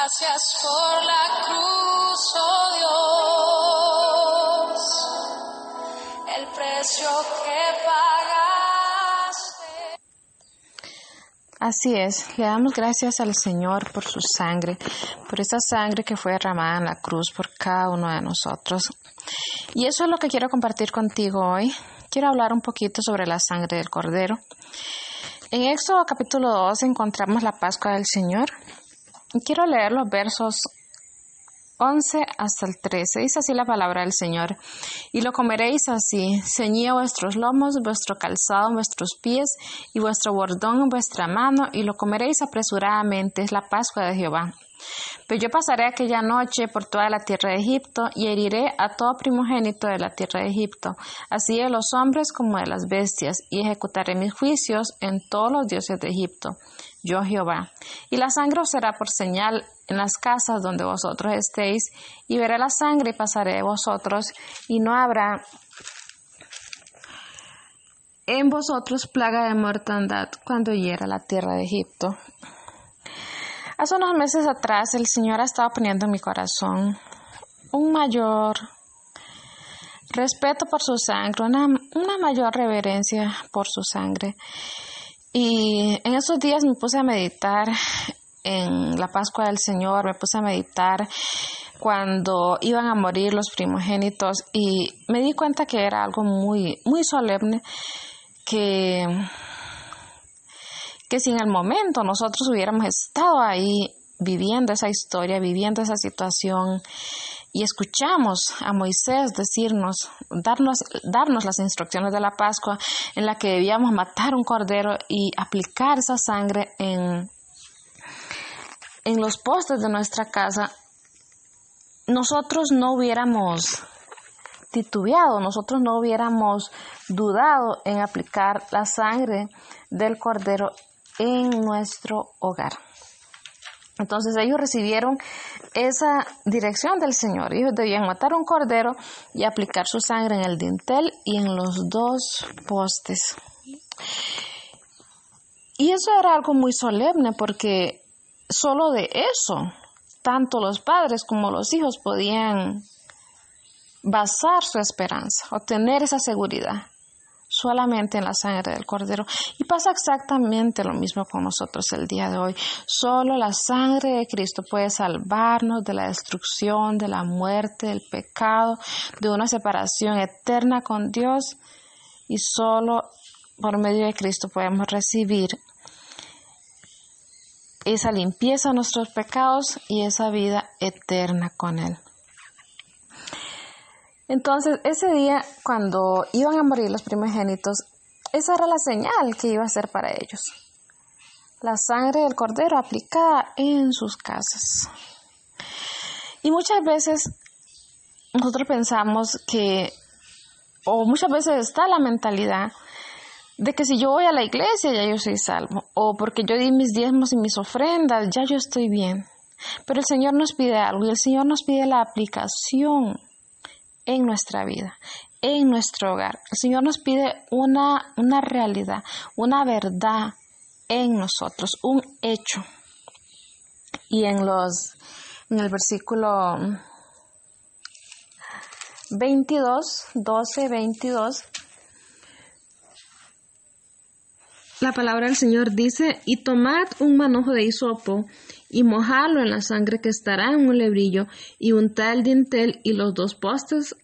Gracias por la cruz, oh Dios, el precio que pagaste. Así es, le damos gracias al Señor por su sangre, por esa sangre que fue derramada en la cruz por cada uno de nosotros. Y eso es lo que quiero compartir contigo hoy. Quiero hablar un poquito sobre la sangre del Cordero. En Éxodo capítulo 2 encontramos la Pascua del Señor. Quiero leer los versos 11 hasta el 13. Dice así la palabra del Señor. Y lo comeréis así, ceñid vuestros lomos, vuestro calzado vuestros pies, y vuestro bordón en vuestra mano, y lo comeréis apresuradamente. Es la Pascua de Jehová. Pero yo pasaré aquella noche por toda la tierra de Egipto y heriré a todo primogénito de la tierra de Egipto, así de los hombres como de las bestias, y ejecutaré mis juicios en todos los dioses de Egipto. Yo Jehová. Y la sangre os será por señal en las casas donde vosotros estéis, y veré la sangre y pasaré de vosotros, y no habrá en vosotros plaga de mortandad cuando hiera la tierra de Egipto. Hace unos meses atrás el Señor ha estado poniendo en mi corazón un mayor respeto por su sangre, una, mayor reverencia por su sangre. Y en esos días me puse a meditar en la Pascua del Señor, me puse a meditar cuando iban a morir los primogénitos y me di cuenta que era algo muy, muy solemne que que si el momento nosotros hubiéramos estado ahí viviendo esa historia, viviendo esa situación, y escuchamos a Moisés decirnos, darnos, darnos las instrucciones de la Pascua en la que debíamos matar un cordero y aplicar esa sangre en, en los postes de nuestra casa, nosotros no hubiéramos titubeado, nosotros no hubiéramos dudado en aplicar la sangre del cordero en nuestro hogar. Entonces ellos recibieron esa dirección del Señor. Ellos debían matar un cordero y aplicar su sangre en el dintel y en los dos postes. Y eso era algo muy solemne porque solo de eso, tanto los padres como los hijos podían basar su esperanza, obtener esa seguridad solamente en la sangre del cordero. Y pasa exactamente lo mismo con nosotros el día de hoy. Solo la sangre de Cristo puede salvarnos de la destrucción, de la muerte, del pecado, de una separación eterna con Dios. Y solo por medio de Cristo podemos recibir esa limpieza de nuestros pecados y esa vida eterna con Él. Entonces, ese día, cuando iban a morir los primogénitos, esa era la señal que iba a ser para ellos. La sangre del cordero aplicada en sus casas. Y muchas veces nosotros pensamos que, o muchas veces está la mentalidad de que si yo voy a la iglesia ya yo soy salvo, o porque yo di mis diezmos y mis ofrendas, ya yo estoy bien. Pero el Señor nos pide algo y el Señor nos pide la aplicación en nuestra vida, en nuestro hogar. El Señor nos pide una, una realidad, una verdad en nosotros, un hecho. Y en los en el versículo 22, 12, 22, la palabra del Señor dice, y tomad un manojo de hisopo y mojadlo en la sangre que estará en un lebrillo y untad el dintel y los dos postes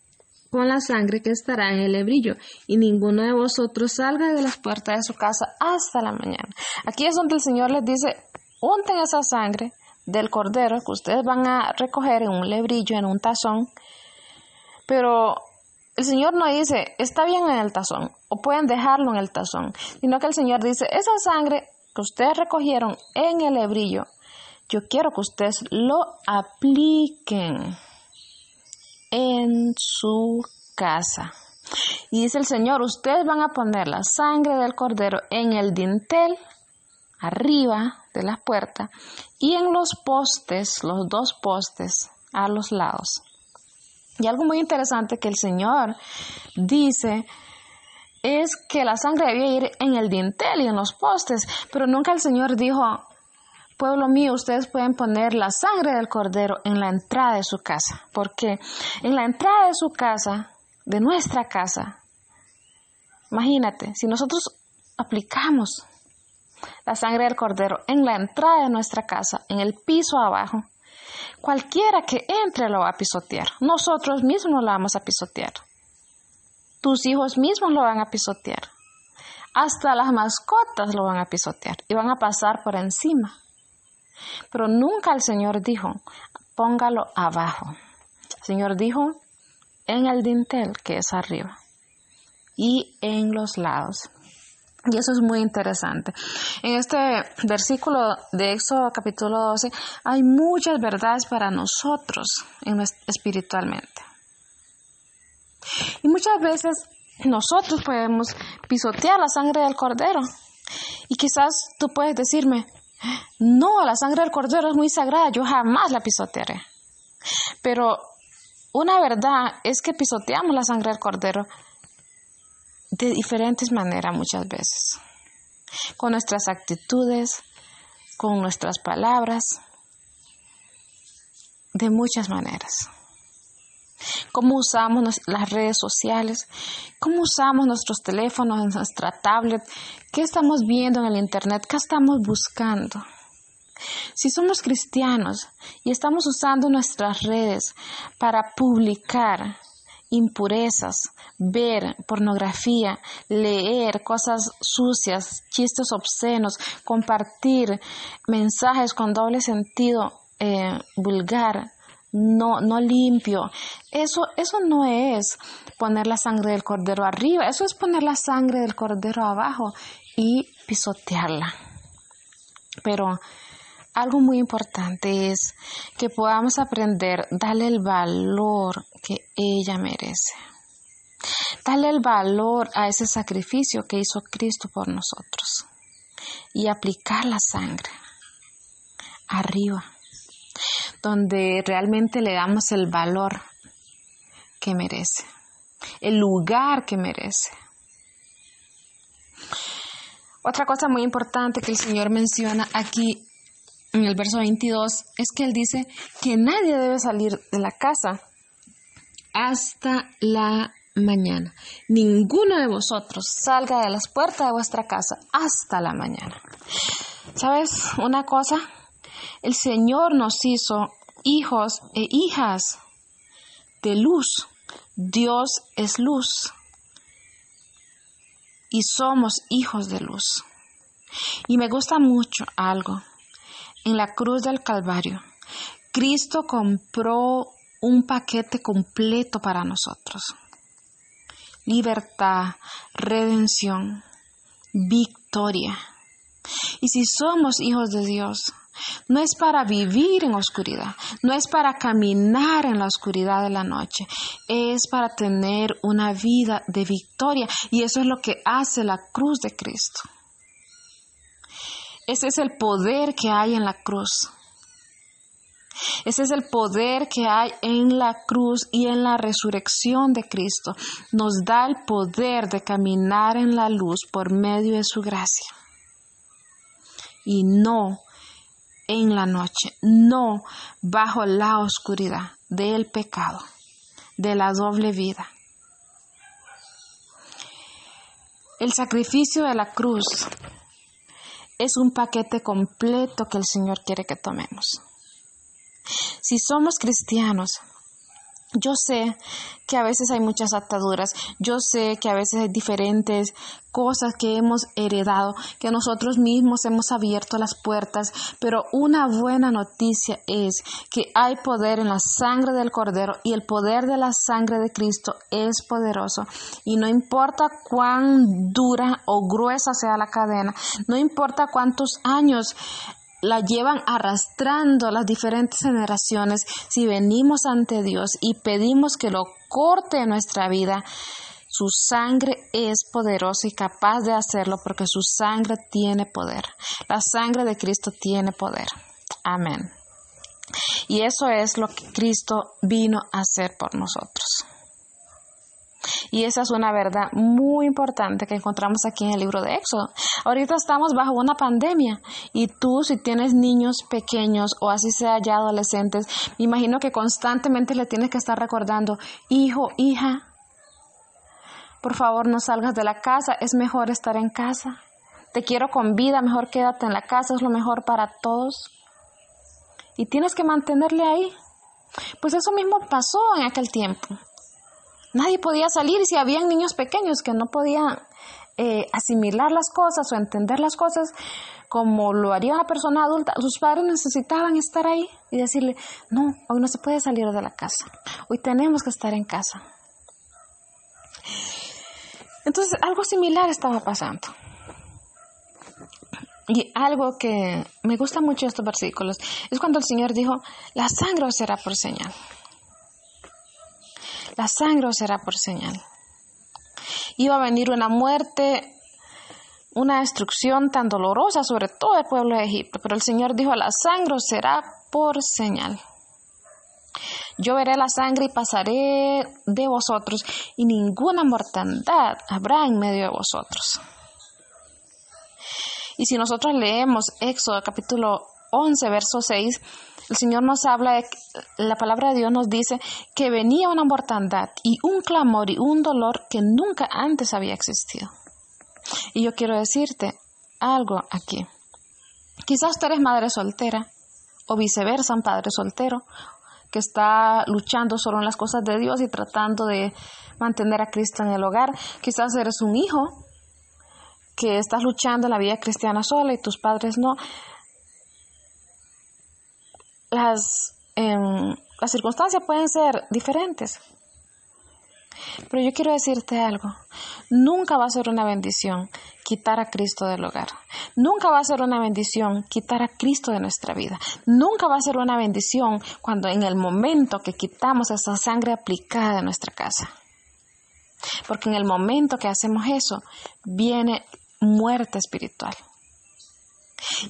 con la sangre que estará en el lebrillo y ninguno de vosotros salga de las puertas de su casa hasta la mañana. Aquí es donde el Señor les dice, unten esa sangre del cordero que ustedes van a recoger en un lebrillo, en un tazón, pero el Señor no dice, está bien en el tazón o pueden dejarlo en el tazón, sino que el Señor dice, esa sangre que ustedes recogieron en el lebrillo, yo quiero que ustedes lo apliquen en su casa. Y dice el Señor, ustedes van a poner la sangre del cordero en el dintel, arriba de la puerta, y en los postes, los dos postes a los lados. Y algo muy interesante que el Señor dice es que la sangre debía ir en el dintel y en los postes, pero nunca el Señor dijo, Pueblo mío, ustedes pueden poner la sangre del cordero en la entrada de su casa, porque en la entrada de su casa, de nuestra casa, imagínate, si nosotros aplicamos la sangre del cordero en la entrada de nuestra casa, en el piso abajo, cualquiera que entre lo va a pisotear. Nosotros mismos lo vamos a pisotear. Tus hijos mismos lo van a pisotear. Hasta las mascotas lo van a pisotear y van a pasar por encima. Pero nunca el Señor dijo, póngalo abajo. El Señor dijo, en el dintel que es arriba y en los lados. Y eso es muy interesante. En este versículo de Éxodo capítulo 12 hay muchas verdades para nosotros espiritualmente. Y muchas veces nosotros podemos pisotear la sangre del cordero. Y quizás tú puedes decirme, no, la sangre del cordero es muy sagrada, yo jamás la pisotearé. Pero una verdad es que pisoteamos la sangre del cordero de diferentes maneras muchas veces. Con nuestras actitudes, con nuestras palabras, de muchas maneras. Cómo usamos las redes sociales, cómo usamos nuestros teléfonos, nuestra tablet, qué estamos viendo en el Internet, qué estamos buscando. Si somos cristianos y estamos usando nuestras redes para publicar impurezas, ver pornografía, leer cosas sucias, chistes obscenos, compartir mensajes con doble sentido eh, vulgar, no, no limpio. Eso, eso no es poner la sangre del cordero arriba, eso es poner la sangre del cordero abajo y pisotearla. Pero algo muy importante es que podamos aprender, darle el valor que ella merece. Dale el valor a ese sacrificio que hizo Cristo por nosotros y aplicar la sangre arriba, donde realmente le damos el valor que merece, el lugar que merece. Otra cosa muy importante que el Señor menciona aquí en el verso 22 es que él dice que nadie debe salir de la casa hasta la mañana. Ninguno de vosotros salga de las puertas de vuestra casa hasta la mañana. ¿Sabes una cosa? El Señor nos hizo hijos e hijas de luz. Dios es luz. Y somos hijos de luz. Y me gusta mucho algo en la cruz del Calvario, Cristo compró un paquete completo para nosotros. Libertad, redención, victoria. Y si somos hijos de Dios, no es para vivir en oscuridad, no es para caminar en la oscuridad de la noche, es para tener una vida de victoria. Y eso es lo que hace la cruz de Cristo. Ese es el poder que hay en la cruz. Ese es el poder que hay en la cruz y en la resurrección de Cristo. Nos da el poder de caminar en la luz por medio de su gracia. Y no en la noche, no bajo la oscuridad del pecado, de la doble vida. El sacrificio de la cruz es un paquete completo que el Señor quiere que tomemos. Si somos cristianos, yo sé que a veces hay muchas ataduras, yo sé que a veces hay diferentes cosas que hemos heredado, que nosotros mismos hemos abierto las puertas, pero una buena noticia es que hay poder en la sangre del Cordero y el poder de la sangre de Cristo es poderoso. Y no importa cuán dura o gruesa sea la cadena, no importa cuántos años la llevan arrastrando las diferentes generaciones, si venimos ante Dios y pedimos que lo corte en nuestra vida, su sangre es poderosa y capaz de hacerlo porque su sangre tiene poder. La sangre de Cristo tiene poder. Amén. Y eso es lo que Cristo vino a hacer por nosotros. Y esa es una verdad muy importante que encontramos aquí en el libro de Éxodo. Ahorita estamos bajo una pandemia y tú si tienes niños pequeños o así sea ya adolescentes, me imagino que constantemente le tienes que estar recordando, hijo, hija, por favor no salgas de la casa, es mejor estar en casa. Te quiero con vida, mejor quédate en la casa, es lo mejor para todos. Y tienes que mantenerle ahí. Pues eso mismo pasó en aquel tiempo. Nadie podía salir si habían niños pequeños que no podían eh, asimilar las cosas o entender las cosas como lo haría una persona adulta, sus padres necesitaban estar ahí y decirle, no, hoy no se puede salir de la casa, hoy tenemos que estar en casa. Entonces, algo similar estaba pasando. Y algo que me gusta mucho de estos versículos es cuando el Señor dijo, la sangre será por señal. La sangre será por señal. Iba a venir una muerte, una destrucción tan dolorosa sobre todo el pueblo de Egipto, pero el Señor dijo, la sangre será por señal. Yo veré la sangre y pasaré de vosotros, y ninguna mortandad habrá en medio de vosotros. Y si nosotros leemos Éxodo capítulo 11, verso 6, el Señor nos habla, de, la palabra de Dios nos dice que venía una mortandad y un clamor y un dolor que nunca antes había existido. Y yo quiero decirte algo aquí. Quizás tú eres madre soltera o viceversa, un padre soltero que está luchando solo en las cosas de Dios y tratando de mantener a Cristo en el hogar. Quizás eres un hijo que estás luchando en la vida cristiana sola y tus padres no las, em, las circunstancias pueden ser diferentes. Pero yo quiero decirte algo. Nunca va a ser una bendición quitar a Cristo del hogar. Nunca va a ser una bendición quitar a Cristo de nuestra vida. Nunca va a ser una bendición cuando en el momento que quitamos esa sangre aplicada de nuestra casa. Porque en el momento que hacemos eso, viene muerte espiritual.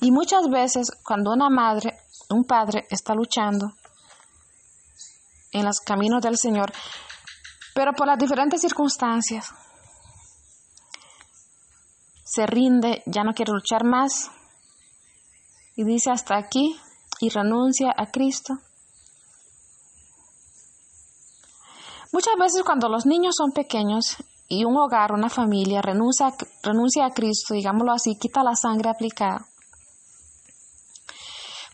Y muchas veces cuando una madre un padre está luchando en los caminos del Señor, pero por las diferentes circunstancias se rinde, ya no quiere luchar más y dice hasta aquí y renuncia a Cristo. Muchas veces cuando los niños son pequeños y un hogar, una familia renuncia, renuncia a Cristo, digámoslo así, quita la sangre aplicada,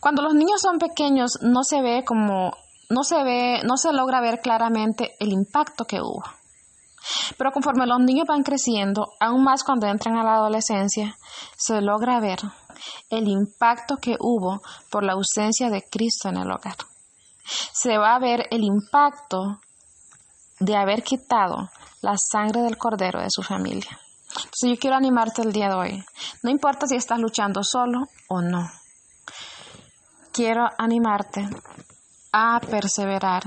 cuando los niños son pequeños no se ve como no se ve, no se logra ver claramente el impacto que hubo. Pero conforme los niños van creciendo, aún más cuando entran a la adolescencia, se logra ver el impacto que hubo por la ausencia de Cristo en el hogar. Se va a ver el impacto de haber quitado la sangre del cordero de su familia. Entonces yo quiero animarte el día de hoy. No importa si estás luchando solo o no quiero animarte a perseverar,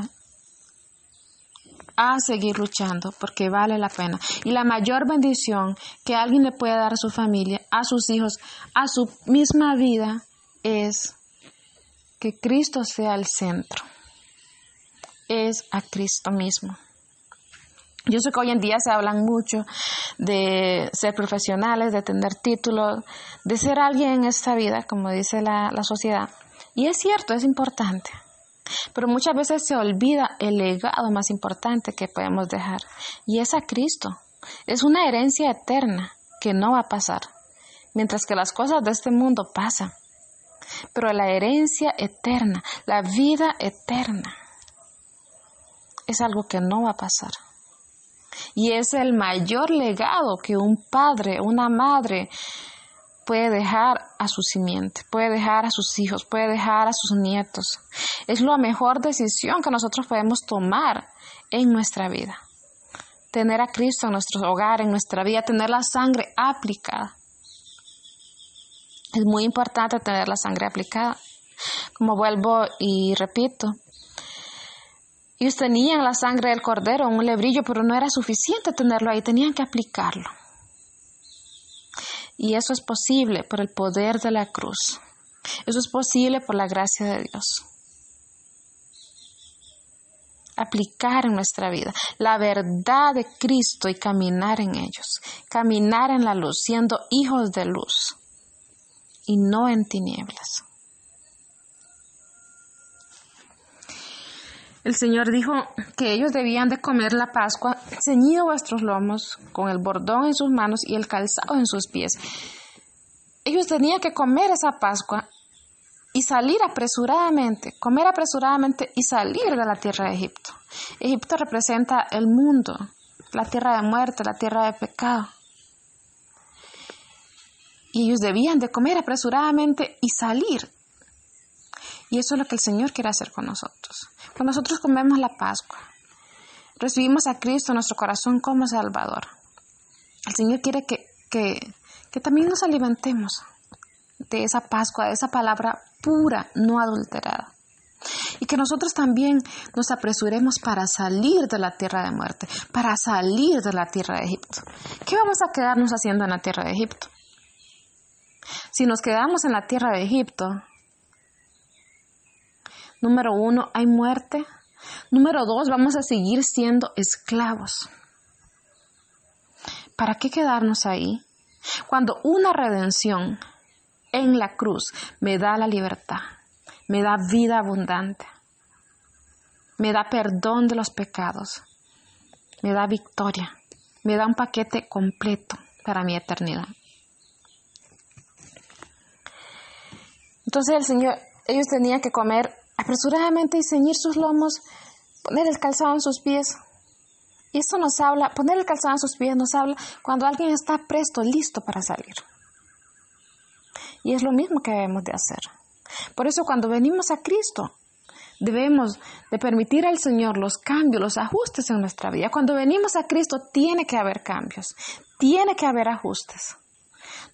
a seguir luchando, porque vale la pena. Y la mayor bendición que alguien le puede dar a su familia, a sus hijos, a su misma vida, es que Cristo sea el centro. Es a Cristo mismo. Yo sé que hoy en día se hablan mucho de ser profesionales, de tener títulos, de ser alguien en esta vida, como dice la, la sociedad. Y es cierto, es importante. Pero muchas veces se olvida el legado más importante que podemos dejar. Y es a Cristo. Es una herencia eterna que no va a pasar. Mientras que las cosas de este mundo pasan. Pero la herencia eterna, la vida eterna, es algo que no va a pasar. Y es el mayor legado que un padre, una madre, puede dejar a su simiente, puede dejar a sus hijos, puede dejar a sus nietos. Es la mejor decisión que nosotros podemos tomar en nuestra vida. Tener a Cristo en nuestro hogar, en nuestra vida, tener la sangre aplicada. Es muy importante tener la sangre aplicada. Como vuelvo y repito, ellos tenían la sangre del cordero en un lebrillo, pero no era suficiente tenerlo ahí, tenían que aplicarlo. Y eso es posible por el poder de la cruz. Eso es posible por la gracia de Dios. aplicar en nuestra vida la verdad de Cristo y caminar en ellos, caminar en la luz, siendo hijos de luz y no en tinieblas. El Señor dijo que ellos debían de comer la Pascua ceñido vuestros lomos, con el bordón en sus manos y el calzado en sus pies. Ellos tenían que comer esa Pascua y salir apresuradamente, comer apresuradamente y salir de la tierra de Egipto. Egipto representa el mundo, la tierra de muerte, la tierra de pecado. Y ellos debían de comer apresuradamente y salir. Y eso es lo que el Señor quiere hacer con nosotros. Cuando nosotros comemos la Pascua, recibimos a Cristo en nuestro corazón como Salvador. El Señor quiere que, que, que también nos alimentemos de esa Pascua, de esa palabra pura, no adulterada. Y que nosotros también nos apresuremos para salir de la tierra de muerte, para salir de la tierra de Egipto. ¿Qué vamos a quedarnos haciendo en la tierra de Egipto? Si nos quedamos en la tierra de Egipto, Número uno, hay muerte. Número dos, vamos a seguir siendo esclavos. ¿Para qué quedarnos ahí? Cuando una redención en la cruz me da la libertad, me da vida abundante, me da perdón de los pecados, me da victoria, me da un paquete completo para mi eternidad. Entonces el Señor, ellos tenían que comer apresuradamente y ceñir sus lomos, poner el calzado en sus pies. Y esto nos habla, poner el calzado en sus pies nos habla cuando alguien está presto, listo para salir. Y es lo mismo que debemos de hacer. Por eso cuando venimos a Cristo, debemos de permitir al Señor los cambios, los ajustes en nuestra vida. Cuando venimos a Cristo tiene que haber cambios, tiene que haber ajustes.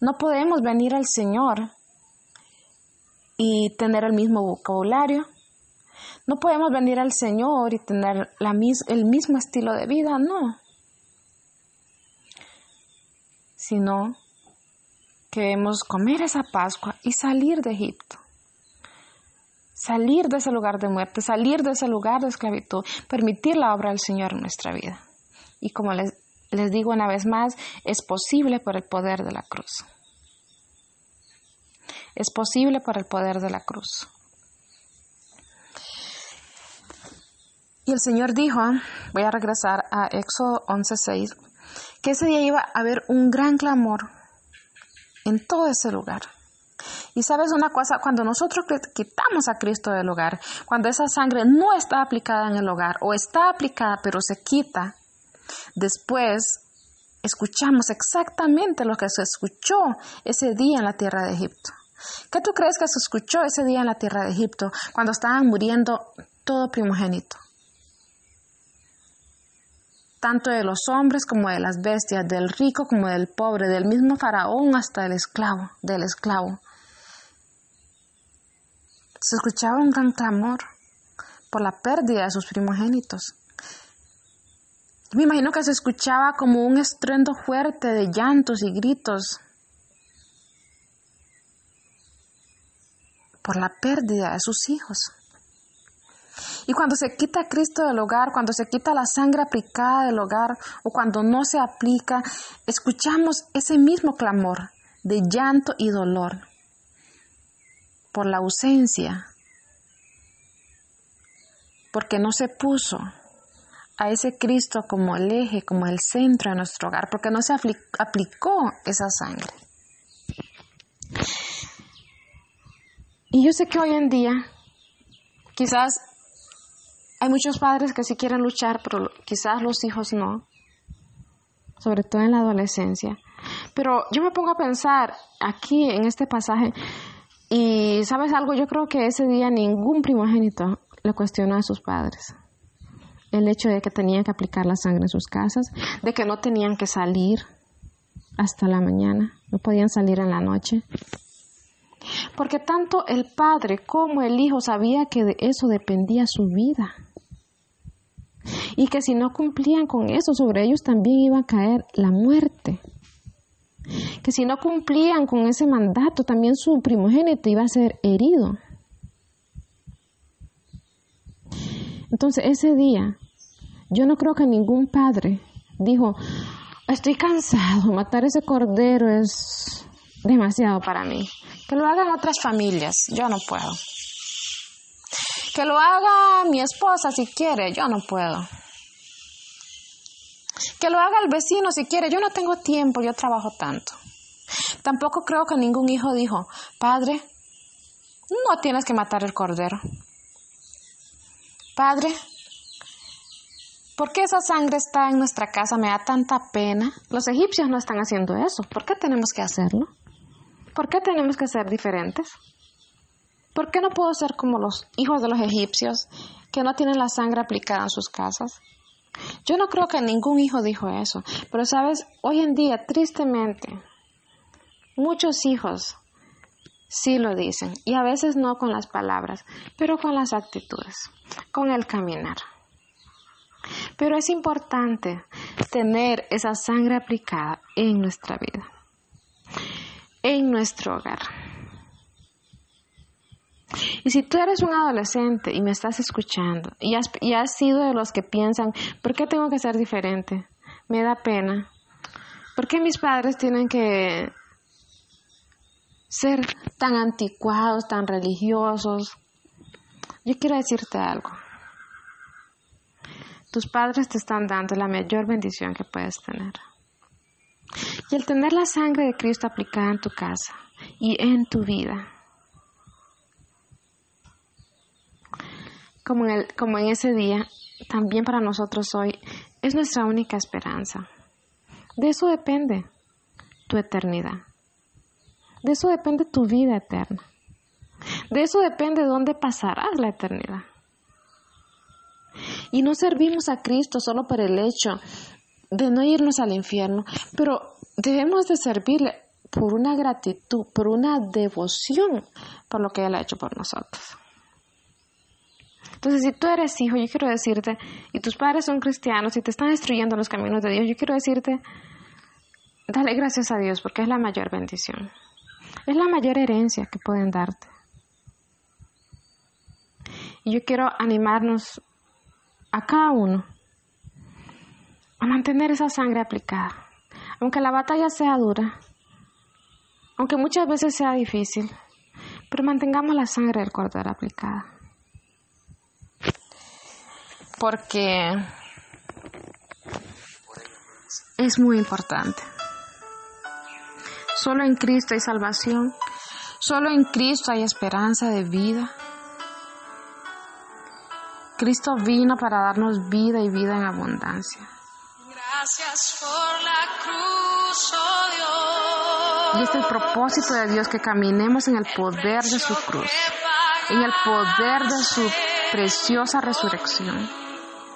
No podemos venir al Señor y tener el mismo vocabulario. No podemos venir al Señor y tener la el mismo estilo de vida, no. Sino que debemos comer esa Pascua y salir de Egipto. Salir de ese lugar de muerte, salir de ese lugar de esclavitud, permitir la obra del Señor en nuestra vida. Y como les, les digo una vez más, es posible por el poder de la cruz. Es posible por el poder de la cruz. Y el Señor dijo, voy a regresar a Éxodo 11:6, que ese día iba a haber un gran clamor en todo ese lugar. Y sabes una cosa, cuando nosotros quitamos a Cristo del hogar, cuando esa sangre no está aplicada en el hogar o está aplicada pero se quita, después escuchamos exactamente lo que se escuchó ese día en la tierra de Egipto. ¿Qué tú crees que se escuchó ese día en la tierra de Egipto cuando estaban muriendo todo primogénito? Tanto de los hombres como de las bestias, del rico como del pobre, del mismo faraón hasta el esclavo, del esclavo. Se escuchaba un gran clamor por la pérdida de sus primogénitos. Me imagino que se escuchaba como un estruendo fuerte de llantos y gritos por la pérdida de sus hijos. Y cuando se quita Cristo del hogar, cuando se quita la sangre aplicada del hogar o cuando no se aplica, escuchamos ese mismo clamor de llanto y dolor por la ausencia, porque no se puso a ese Cristo como el eje, como el centro de nuestro hogar, porque no se aplicó esa sangre. Y yo sé que hoy en día quizás hay muchos padres que sí quieren luchar, pero quizás los hijos no, sobre todo en la adolescencia. Pero yo me pongo a pensar aquí en este pasaje y sabes algo, yo creo que ese día ningún primogénito le cuestionó a sus padres. El hecho de que tenían que aplicar la sangre en sus casas, de que no tenían que salir hasta la mañana, no podían salir en la noche, porque tanto el padre como el hijo sabía que de eso dependía su vida. Y que si no cumplían con eso, sobre ellos también iba a caer la muerte. Que si no cumplían con ese mandato, también su primogénito iba a ser herido. Entonces ese día, yo no creo que ningún padre dijo, estoy cansado, matar ese cordero es demasiado para mí. Que lo hagan otras familias, yo no puedo. Que lo haga mi esposa si quiere, yo no puedo. Que lo haga el vecino si quiere, yo no tengo tiempo, yo trabajo tanto. Tampoco creo que ningún hijo dijo, padre, no tienes que matar el cordero. Padre, ¿por qué esa sangre está en nuestra casa? Me da tanta pena. Los egipcios no están haciendo eso. ¿Por qué tenemos que hacerlo? ¿Por qué tenemos que ser diferentes? ¿Por qué no puedo ser como los hijos de los egipcios que no tienen la sangre aplicada en sus casas? Yo no creo que ningún hijo dijo eso, pero sabes, hoy en día, tristemente, muchos hijos sí lo dicen, y a veces no con las palabras, pero con las actitudes, con el caminar. Pero es importante tener esa sangre aplicada en nuestra vida, en nuestro hogar. Y si tú eres un adolescente y me estás escuchando y has, has sido de los que piensan, ¿por qué tengo que ser diferente? Me da pena. ¿Por qué mis padres tienen que ser tan anticuados, tan religiosos? Yo quiero decirte algo. Tus padres te están dando la mayor bendición que puedes tener. Y el tener la sangre de Cristo aplicada en tu casa y en tu vida como en, el, como en ese día, también para nosotros hoy, es nuestra única esperanza. De eso depende tu eternidad. De eso depende tu vida eterna. De eso depende dónde pasarás la eternidad. Y no servimos a Cristo solo por el hecho de no irnos al infierno, pero debemos de servirle por una gratitud, por una devoción por lo que Él ha hecho por nosotros. Entonces, si tú eres hijo, yo quiero decirte, y tus padres son cristianos y te están destruyendo los caminos de Dios, yo quiero decirte, dale gracias a Dios porque es la mayor bendición. Es la mayor herencia que pueden darte. Y yo quiero animarnos a cada uno a mantener esa sangre aplicada. Aunque la batalla sea dura, aunque muchas veces sea difícil, pero mantengamos la sangre del cordero aplicada porque es muy importante. Solo en Cristo hay salvación, solo en Cristo hay esperanza de vida. Cristo vino para darnos vida y vida en abundancia. Gracias por la cruz, oh Dios. Y es el propósito de Dios que caminemos en el poder de su cruz, en el poder de su preciosa resurrección.